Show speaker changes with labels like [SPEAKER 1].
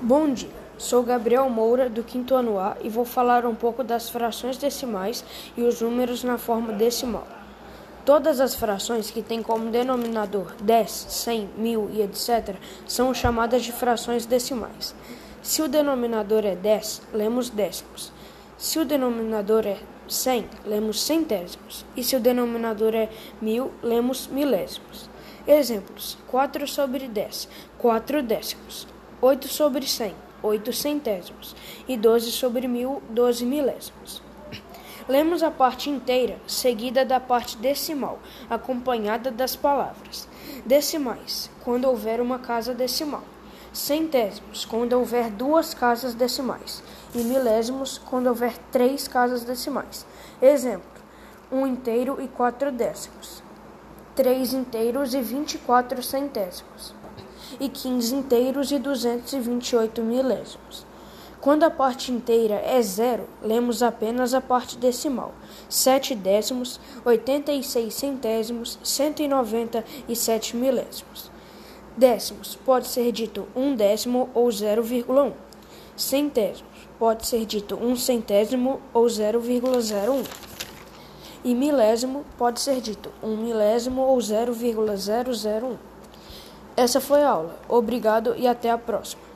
[SPEAKER 1] Bom dia, sou Gabriel Moura, do quinto ano A, e vou falar um pouco das frações decimais e os números na forma decimal. Todas as frações que têm como denominador 10, 100, 1000 e etc. são chamadas de frações decimais. Se o denominador é 10, lemos décimos. Se o denominador é 100, lemos centésimos. E se o denominador é 1000, lemos milésimos. Exemplos: 4 sobre 10, 4 décimos. 8 sobre 100, 8 centésimos, e 12 sobre mil, 12 milésimos. Lemos a parte inteira, seguida da parte decimal, acompanhada das palavras. Decimais, quando houver uma casa decimal. Centésimos, quando houver duas casas decimais. E milésimos, quando houver três casas decimais. Exemplo: um inteiro e quatro décimos. Três inteiros e vinte e quatro centésimos e 15 inteiros e 228 milésimos. Quando a parte inteira é zero, lemos apenas a parte decimal: 7 décimos, 86 centésimos, 197 milésimos. Décimos pode ser dito um décimo ou 0,1. Centésimos pode ser dito um centésimo ou 0,01. E milésimo pode ser dito um milésimo ou 0,001. Essa foi a aula. Obrigado e até a próxima.